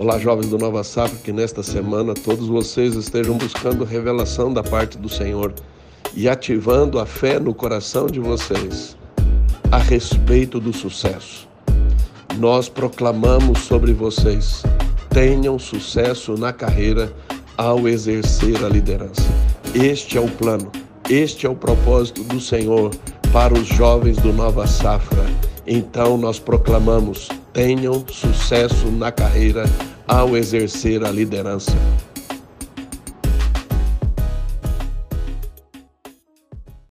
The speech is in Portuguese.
Olá, jovens do Nova Safra, que nesta semana todos vocês estejam buscando revelação da parte do Senhor e ativando a fé no coração de vocês a respeito do sucesso. Nós proclamamos sobre vocês: tenham sucesso na carreira ao exercer a liderança. Este é o plano, este é o propósito do Senhor para os jovens do Nova Safra. Então nós proclamamos: tenham sucesso na carreira ao exercer a liderança.